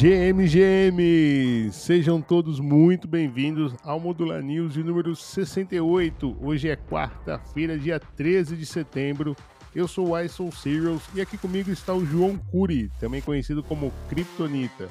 GMGM! Sejam todos muito bem-vindos ao Modular News de número 68. Hoje é quarta-feira, dia 13 de setembro. Eu sou o Ison Serials e aqui comigo está o João Curi, também conhecido como Kryptonita.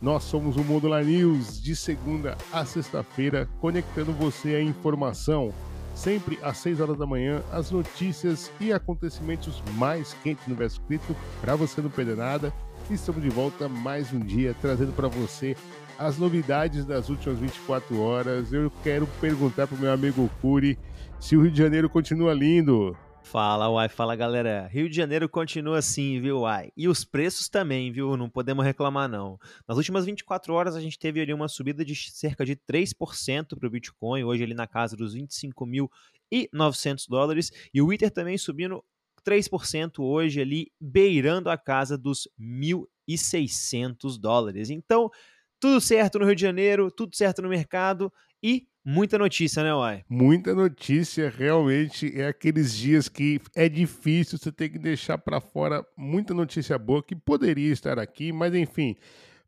Nós somos o Modular News de segunda a sexta-feira, conectando você à informação. Sempre às 6 horas da manhã, as notícias e acontecimentos mais quentes no universo cripto, para você não perder nada. Estamos de volta mais um dia, trazendo para você as novidades das últimas 24 horas. Eu quero perguntar para o meu amigo Curi se o Rio de Janeiro continua lindo. Fala, Uai, fala galera. Rio de Janeiro continua assim, viu, Uai? E os preços também, viu? Não podemos reclamar, não. Nas últimas 24 horas a gente teve ali uma subida de cerca de 3% para o Bitcoin, hoje ali na casa dos 25.900 dólares. E o Ether também subindo 3% hoje ali, beirando a casa dos 1.600 dólares. Então, tudo certo no Rio de Janeiro, tudo certo no mercado e Muita notícia, né, Uai? Muita notícia, realmente é aqueles dias que é difícil, você tem que deixar para fora muita notícia boa que poderia estar aqui, mas enfim,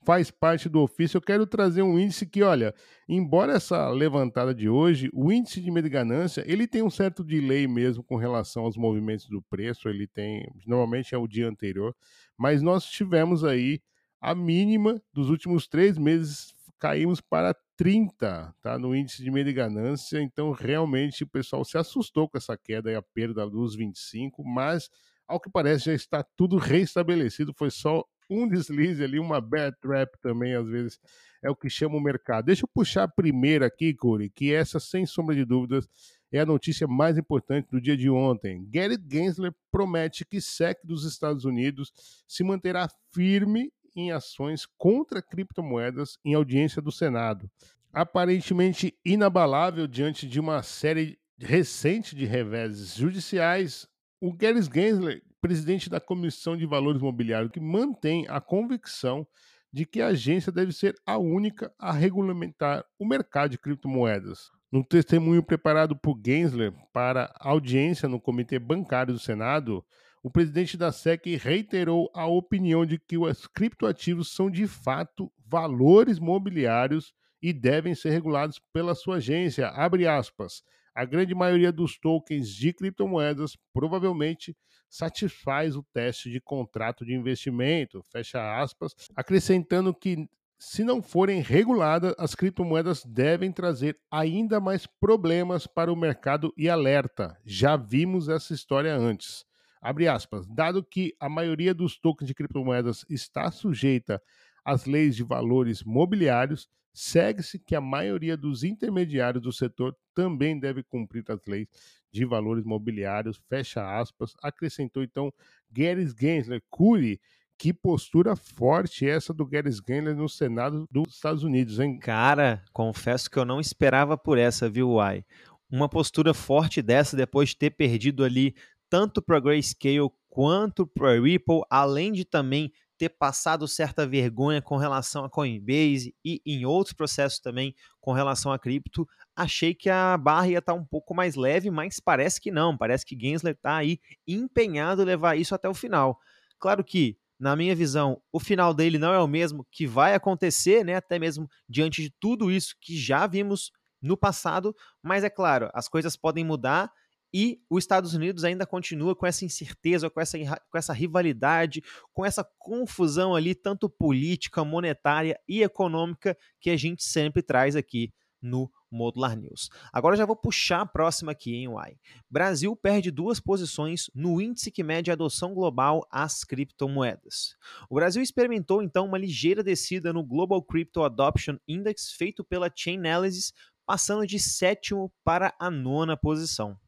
faz parte do ofício. Eu quero trazer um índice que, olha, embora essa levantada de hoje, o índice de medo e ganância, ele tem um certo delay mesmo com relação aos movimentos do preço, ele tem, normalmente é o dia anterior, mas nós tivemos aí a mínima dos últimos três meses, caímos para 30, tá? No índice de medo e ganância. Então, realmente, o pessoal se assustou com essa queda e a perda dos 25, mas ao que parece já está tudo restabelecido. Foi só um deslize ali, uma bad trap também, às vezes, é o que chama o mercado. Deixa eu puxar a primeira aqui, Corey, que essa, sem sombra de dúvidas, é a notícia mais importante do dia de ontem. Gary Gensler promete que SEC dos Estados Unidos se manterá firme em ações contra criptomoedas em audiência do Senado. Aparentemente inabalável diante de uma série recente de reveses judiciais, o Gary Gensler, presidente da Comissão de Valores Mobiliários, que mantém a convicção de que a agência deve ser a única a regulamentar o mercado de criptomoedas. No testemunho preparado por Gensler para audiência no Comitê Bancário do Senado, o presidente da SEC reiterou a opinião de que os criptoativos são de fato valores mobiliários e devem ser regulados pela sua agência. Abre aspas. A grande maioria dos tokens de criptomoedas provavelmente satisfaz o teste de contrato de investimento, fecha aspas, acrescentando que se não forem reguladas, as criptomoedas devem trazer ainda mais problemas para o mercado e alerta. Já vimos essa história antes. Abre aspas. Dado que a maioria dos tokens de criptomoedas está sujeita às leis de valores mobiliários, segue-se que a maioria dos intermediários do setor também deve cumprir as leis de valores mobiliários, fecha aspas, acrescentou então Gary Gensler, Cury, que postura forte essa do Gary Gensler no Senado dos Estados Unidos, hein? Cara, confesso que eu não esperava por essa, viu, Uai? Uma postura forte dessa depois de ter perdido ali tanto para Grayscale quanto para Ripple, além de também ter passado certa vergonha com relação a Coinbase e em outros processos também com relação a cripto, achei que a barra ia estar tá um pouco mais leve, mas parece que não, parece que Gensler está aí empenhado em levar isso até o final. Claro que, na minha visão, o final dele não é o mesmo que vai acontecer, né, até mesmo diante de tudo isso que já vimos no passado, mas é claro, as coisas podem mudar e os Estados Unidos ainda continua com essa incerteza, com essa, com essa rivalidade, com essa confusão ali, tanto política, monetária e econômica, que a gente sempre traz aqui no Modular News. Agora já vou puxar a próxima aqui, hein, Uai. Brasil perde duas posições no índice que mede a adoção global às criptomoedas. O Brasil experimentou então uma ligeira descida no Global Crypto Adoption Index feito pela Chainalysis, passando de sétimo para a nona posição.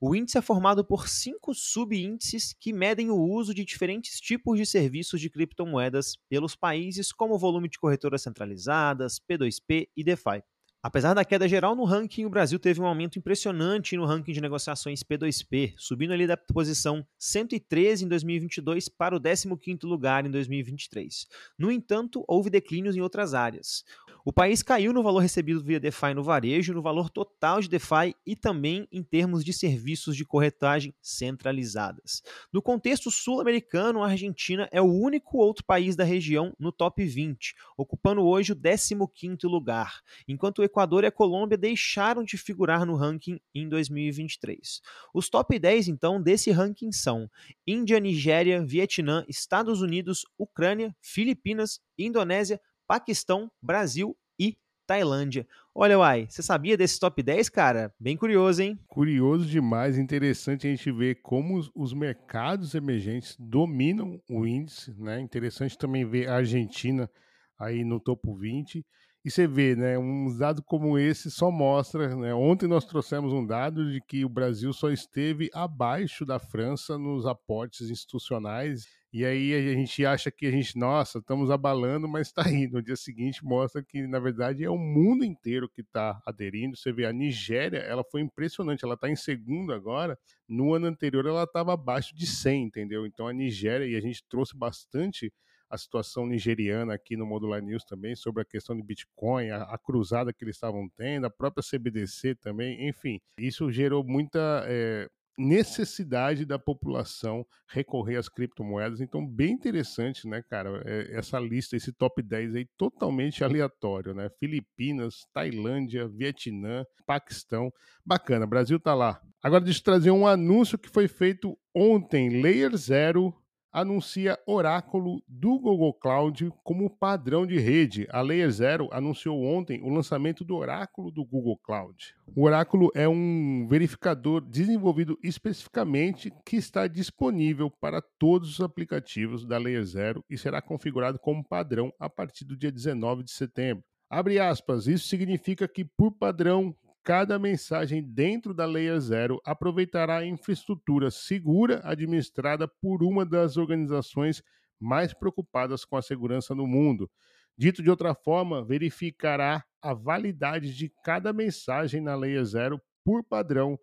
O índice é formado por cinco subíndices que medem o uso de diferentes tipos de serviços de criptomoedas pelos países, como volume de corretoras centralizadas, P2P e DeFi. Apesar da queda geral no ranking, o Brasil teve um aumento impressionante no ranking de negociações P2P, subindo ali da posição 113 em 2022 para o 15º lugar em 2023. No entanto, houve declínios em outras áreas. O país caiu no valor recebido via DeFi no varejo, no valor total de DeFi e também em termos de serviços de corretagem centralizadas. No contexto sul-americano, a Argentina é o único outro país da região no top 20, ocupando hoje o 15º lugar, enquanto o Equador e a Colômbia deixaram de figurar no ranking em 2023. Os top 10 então desse ranking são Índia, Nigéria, Vietnã, Estados Unidos, Ucrânia, Filipinas, Indonésia, Paquistão, Brasil e Tailândia. Olha, Uai, você sabia desse top 10, cara? Bem curioso, hein? Curioso demais, interessante a gente ver como os mercados emergentes dominam o índice, né? Interessante também ver a Argentina aí no topo 20. E você vê, né, um dado como esse só mostra, né, ontem nós trouxemos um dado de que o Brasil só esteve abaixo da França nos aportes institucionais e aí a gente acha que a gente, nossa, estamos abalando, mas está aí. No dia seguinte mostra que, na verdade, é o mundo inteiro que está aderindo. Você vê, a Nigéria, ela foi impressionante. Ela está em segundo agora. No ano anterior, ela estava abaixo de 100, entendeu? Então, a Nigéria, e a gente trouxe bastante a situação nigeriana aqui no Modular News também, sobre a questão de Bitcoin, a, a cruzada que eles estavam tendo, a própria CBDC também, enfim, isso gerou muita é, necessidade da população recorrer às criptomoedas. Então, bem interessante, né, cara? É, essa lista, esse top 10 aí totalmente aleatório, né? Filipinas, Tailândia, Vietnã, Paquistão. Bacana, Brasil tá lá. Agora deixa eu trazer um anúncio que foi feito ontem, Layer Zero anuncia Oráculo do Google Cloud como padrão de rede. A Layer Zero anunciou ontem o lançamento do Oráculo do Google Cloud. O Oráculo é um verificador desenvolvido especificamente que está disponível para todos os aplicativos da Layer Zero e será configurado como padrão a partir do dia 19 de setembro. Abre aspas, isso significa que, por padrão, cada mensagem dentro da Layer Zero aproveitará a infraestrutura segura administrada por uma das organizações mais preocupadas com a segurança no mundo. Dito de outra forma, verificará a validade de cada mensagem na Layer Zero por padrão.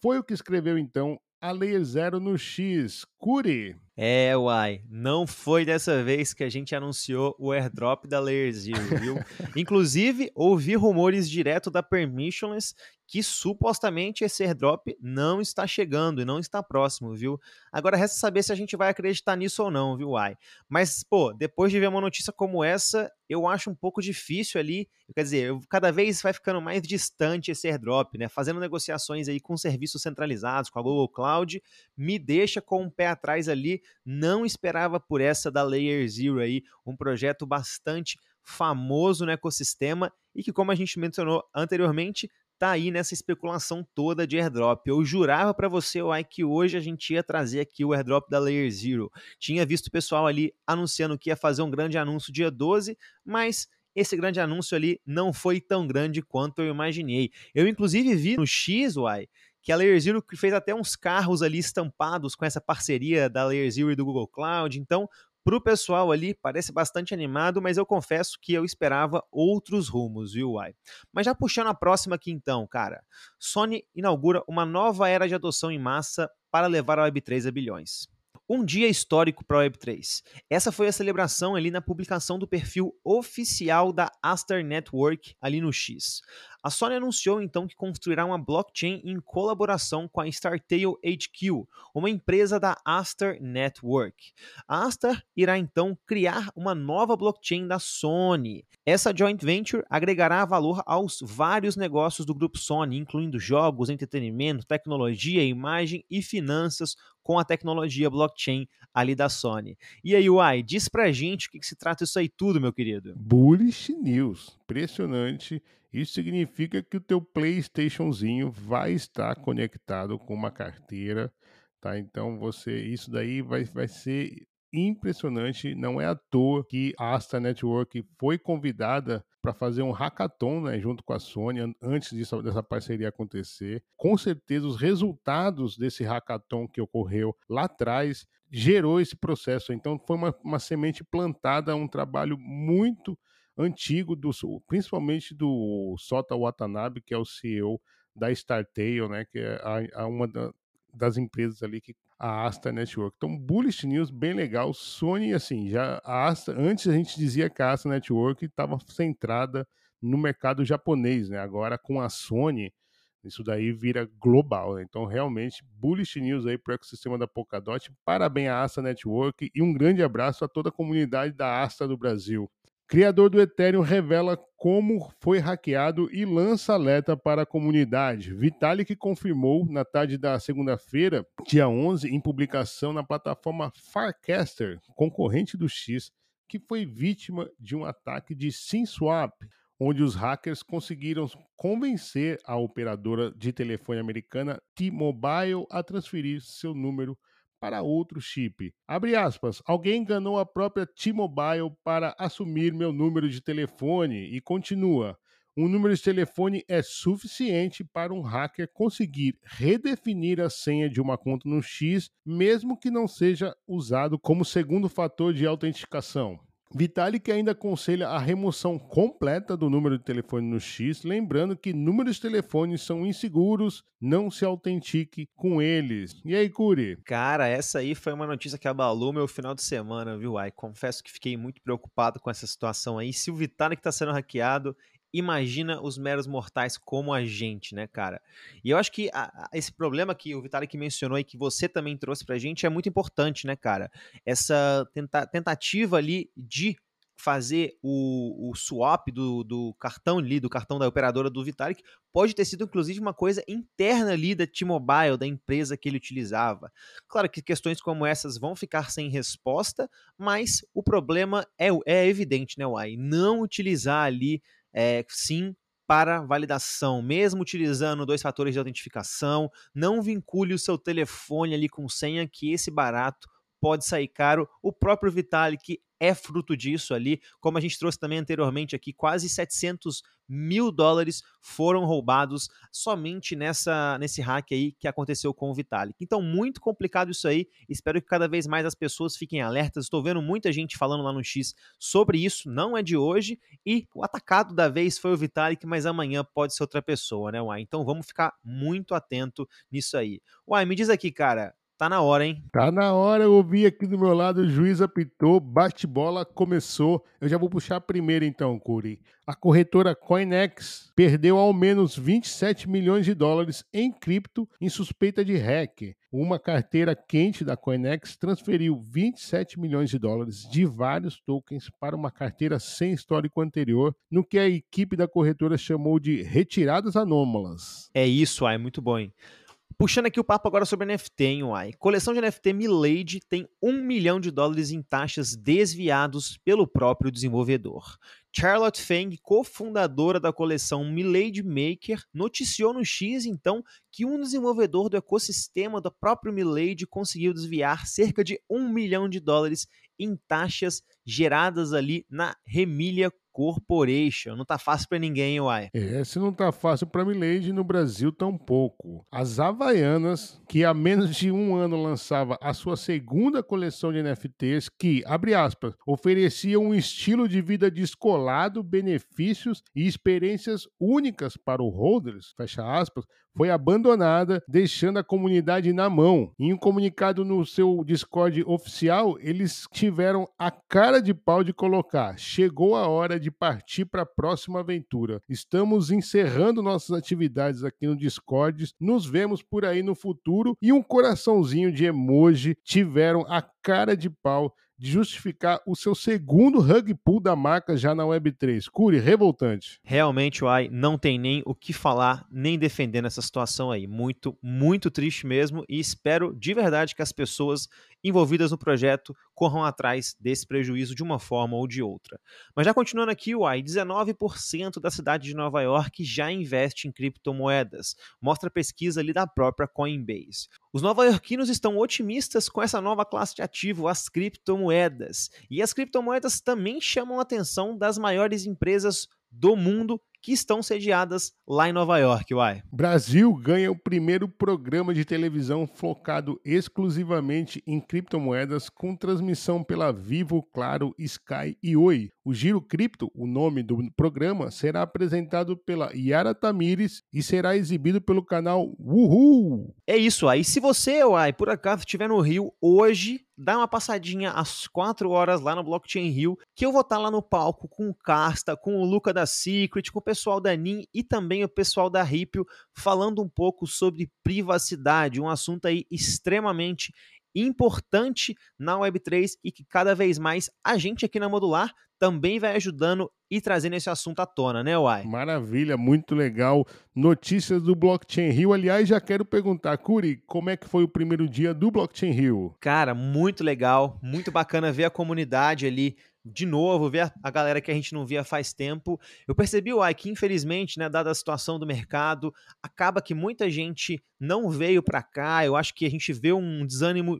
Foi o que escreveu então a Layer Zero no X. Curi. É, uai, não foi dessa vez que a gente anunciou o airdrop da Layer Zero, viu? Inclusive, ouvi rumores direto da Permissionless que supostamente esse airdrop não está chegando e não está próximo, viu? Agora resta saber se a gente vai acreditar nisso ou não, viu, Uai? Mas, pô, depois de ver uma notícia como essa, eu acho um pouco difícil ali, quer dizer, cada vez vai ficando mais distante esse airdrop, né? Fazendo negociações aí com serviços centralizados, com a Google Cloud, me deixa com o um pé atrás ali, não esperava por essa da Layer Zero aí, um projeto bastante famoso no ecossistema e que, como a gente mencionou anteriormente, tá aí nessa especulação toda de airdrop. Eu jurava para você, Uai, que hoje a gente ia trazer aqui o airdrop da Layer Zero. Tinha visto o pessoal ali anunciando que ia fazer um grande anúncio dia 12, mas esse grande anúncio ali não foi tão grande quanto eu imaginei. Eu, inclusive, vi no X, Uai, que a Layer Zero fez até uns carros ali estampados com essa parceria da Layer Zero e do Google Cloud. Então, para o pessoal ali, parece bastante animado, mas eu confesso que eu esperava outros rumos, viu, Uai? Mas já puxando a próxima aqui então, cara. Sony inaugura uma nova era de adoção em massa para levar a Web3 a bilhões. Um dia histórico para a Web3. Essa foi a celebração ali na publicação do perfil oficial da Aster Network ali no X. A Sony anunciou então que construirá uma blockchain em colaboração com a Startail HQ, uma empresa da Aster Network. A Aster irá então criar uma nova blockchain da Sony. Essa joint venture agregará valor aos vários negócios do grupo Sony, incluindo jogos, entretenimento, tecnologia, imagem e finanças com a tecnologia blockchain ali da Sony. E aí, Uai, diz pra gente o que, que se trata isso aí tudo, meu querido. Bullish News. Impressionante isso significa que o teu PlayStationzinho vai estar conectado com uma carteira, tá? Então você, isso daí vai, vai ser impressionante. Não é à toa que a Asta Network foi convidada para fazer um hackathon né, junto com a Sony antes disso, dessa parceria acontecer. Com certeza, os resultados desse hackathon que ocorreu lá atrás gerou esse processo. Então, foi uma, uma semente plantada, um trabalho muito antigo, do, principalmente do Sota Watanabe, que é o CEO da StarTale, né, que é a, a uma da, das empresas ali que a Asta Network. Então, bullish news bem legal. Sony, assim, já a Asta, antes a gente dizia que a Asta Network estava centrada no mercado japonês, né? Agora com a Sony, isso daí vira global. Né? Então, realmente, bullish news aí para o ecossistema da Polkadot. Parabéns à Asta Network e um grande abraço a toda a comunidade da Asta do Brasil. Criador do Ethereum revela como foi hackeado e lança alerta para a comunidade. Vitalik confirmou na tarde da segunda-feira, dia 11, em publicação na plataforma Farcaster, concorrente do X, que foi vítima de um ataque de SimSwap, onde os hackers conseguiram convencer a operadora de telefone americana T-Mobile a transferir seu número para outro chip. Abre aspas, alguém enganou a própria T-Mobile para assumir meu número de telefone e continua. Um número de telefone é suficiente para um hacker conseguir redefinir a senha de uma conta no X, mesmo que não seja usado como segundo fator de autenticação. Vitalik ainda aconselha a remoção completa do número de telefone no X, lembrando que números de telefone são inseguros, não se autentique com eles. E aí, Curi? Cara, essa aí foi uma notícia que abalou meu final de semana, viu? Ai, confesso que fiquei muito preocupado com essa situação aí. Se o Vitalik está sendo hackeado, imagina os meros mortais como a gente, né, cara? E eu acho que a, a, esse problema que o Vitalik mencionou e que você também trouxe pra gente é muito importante, né, cara? Essa tenta, tentativa ali de fazer o, o swap do, do, cartão ali, do cartão da operadora do Vitalik, pode ter sido inclusive uma coisa interna ali da T-Mobile, da empresa que ele utilizava. Claro que questões como essas vão ficar sem resposta, mas o problema é, é evidente, né, Uai? Não utilizar ali é, sim para validação, mesmo utilizando dois fatores de autentificação, não vincule o seu telefone ali com senha, que esse barato pode sair caro. O próprio Vitalik é fruto disso ali. Como a gente trouxe também anteriormente aqui, quase 700 mil dólares foram roubados somente nessa nesse hack aí que aconteceu com o Vitalik. Então, muito complicado isso aí. Espero que cada vez mais as pessoas fiquem alertas. Estou vendo muita gente falando lá no X sobre isso. Não é de hoje. E o atacado da vez foi o Vitalik, mas amanhã pode ser outra pessoa, né, Uai? Então vamos ficar muito atento nisso aí. Uai, me diz aqui, cara, Tá na hora, hein? Tá na hora, eu ouvi aqui do meu lado, o juiz apitou, bate-bola, começou. Eu já vou puxar a primeira então, Curi. A corretora Coinex perdeu ao menos 27 milhões de dólares em cripto em suspeita de hack. Uma carteira quente da Coinex transferiu 27 milhões de dólares de vários tokens para uma carteira sem histórico anterior, no que a equipe da corretora chamou de retiradas anômalas. É isso, é muito bom, hein? Puxando aqui o papo agora sobre NFT, hein, Uai. Coleção de NFT Milady tem um milhão de dólares em taxas desviados pelo próprio desenvolvedor. Charlotte Feng, cofundadora da coleção Milady Maker, noticiou no X, então, que um desenvolvedor do ecossistema do próprio Milady conseguiu desviar cerca de um milhão de dólares em taxas geradas ali na Remília Corporation. Não tá fácil para ninguém, uai. É, se não tá fácil para Milady, no Brasil tampouco. As Havaianas, que há menos de um ano lançava a sua segunda coleção de NFTs, que, abre aspas, oferecia um estilo de vida descolado, benefícios e experiências únicas para os holders, fecha aspas, foi abandonada, deixando a comunidade na mão. Em um comunicado no seu Discord oficial, eles tiveram a cara de pau de colocar: chegou a hora de partir para a próxima aventura. Estamos encerrando nossas atividades aqui no Discord. Nos vemos por aí no futuro. E um coraçãozinho de emoji tiveram a cara de pau de justificar o seu segundo rug pull da marca já na Web3. Curi, revoltante. Realmente, Uai, não tem nem o que falar, nem defender nessa situação aí. Muito, muito triste mesmo e espero de verdade que as pessoas envolvidas no projeto corram atrás desse prejuízo de uma forma ou de outra. Mas já continuando aqui, Uai, 19% da cidade de Nova York já investe em criptomoedas, mostra a pesquisa ali da própria Coinbase. Os nova-iorquinos estão otimistas com essa nova classe de ativo, as criptomoedas. E as criptomoedas também chamam a atenção das maiores empresas do mundo que estão sediadas lá em Nova York, uai. Brasil ganha o primeiro programa de televisão focado exclusivamente em criptomoedas com transmissão pela Vivo, Claro, Sky e Oi. O Giro Cripto, o nome do programa, será apresentado pela Yara Tamires e será exibido pelo canal Uhul. É isso aí. Se você, Uai, por acaso estiver no Rio hoje, dá uma passadinha às 4 horas lá no Blockchain Rio, que eu vou estar tá lá no palco com o Casta, com o Luca da Secret, com o pessoal da NIM e também o pessoal da Ripio, falando um pouco sobre privacidade, um assunto aí extremamente importante na Web3 e que cada vez mais a gente aqui na Modular também vai ajudando e trazendo esse assunto à tona, né, Uai? Maravilha, muito legal. Notícias do Blockchain Rio. Aliás, já quero perguntar, Curi, como é que foi o primeiro dia do Blockchain Rio? Cara, muito legal, muito bacana ver a comunidade ali de novo, ver a galera que a gente não via faz tempo. Eu percebi, Uai, que infelizmente, né, dada a situação do mercado, acaba que muita gente não veio para cá. Eu acho que a gente vê um desânimo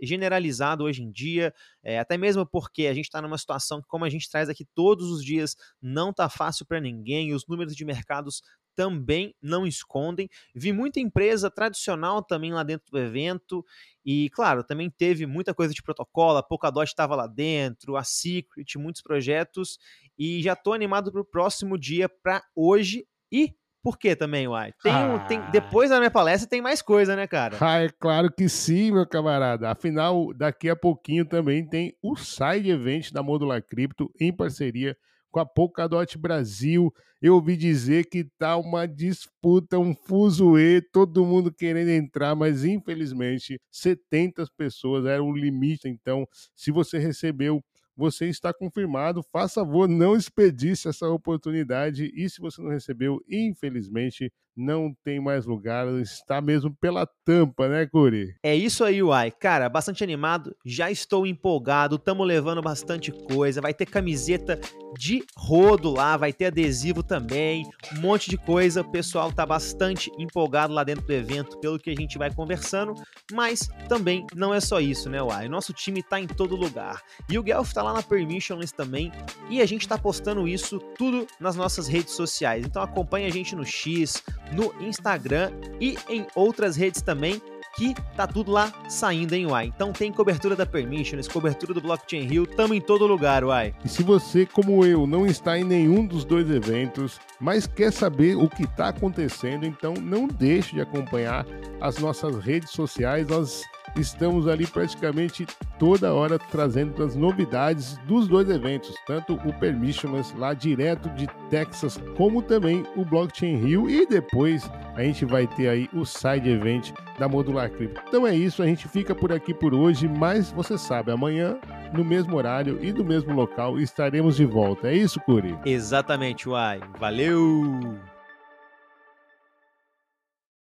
generalizado hoje em dia, é, até mesmo porque a gente está numa situação que, como a gente traz aqui todos os dias, não tá fácil para ninguém. Os números de mercados também não escondem. Vi muita empresa tradicional também lá dentro do evento. E, claro, também teve muita coisa de protocolo. A Polkadot estava lá dentro, a Secret, muitos projetos. E já estou animado para o próximo dia, para hoje. E por que também, Uai? Tem, ah. tem, depois da minha palestra tem mais coisa, né, cara? Ah, é claro que sim, meu camarada. Afinal, daqui a pouquinho também tem o Side Event da Modular Cripto em parceria com a Polkadot Brasil. Eu ouvi dizer que tá uma disputa, um fuzuê, todo mundo querendo entrar, mas infelizmente 70 pessoas era o limite. Então, se você recebeu você está confirmado. Faça favor, não expedisse essa oportunidade. E se você não recebeu, infelizmente, não tem mais lugar, está mesmo pela tampa, né, Curi? É isso aí, Uai. Cara, bastante animado, já estou empolgado, estamos levando bastante coisa, vai ter camiseta de rodo lá, vai ter adesivo também, um monte de coisa. O pessoal tá bastante empolgado lá dentro do evento, pelo que a gente vai conversando, mas também não é só isso, né, Uai? Nosso time tá em todo lugar. E o Guelph tá lá na Permissionless também, e a gente tá postando isso tudo nas nossas redes sociais. Então acompanha a gente no X, no Instagram e em outras redes também que tá tudo lá saindo em Uai. Então tem cobertura da Permissions, cobertura do Blockchain Rio, tamo em todo lugar, Uai. E se você, como eu, não está em nenhum dos dois eventos, mas quer saber o que está acontecendo, então não deixe de acompanhar as nossas redes sociais. Nós estamos ali praticamente toda hora trazendo as novidades dos dois eventos, tanto o Permissionless lá direto de Texas, como também o Blockchain Rio e depois a gente vai ter aí o side event da Modular Crypto. Então é isso, a gente fica por aqui por hoje, mas você sabe, amanhã no mesmo horário e no mesmo local estaremos de volta. É isso, Curi? Exatamente, Uai. Valeu!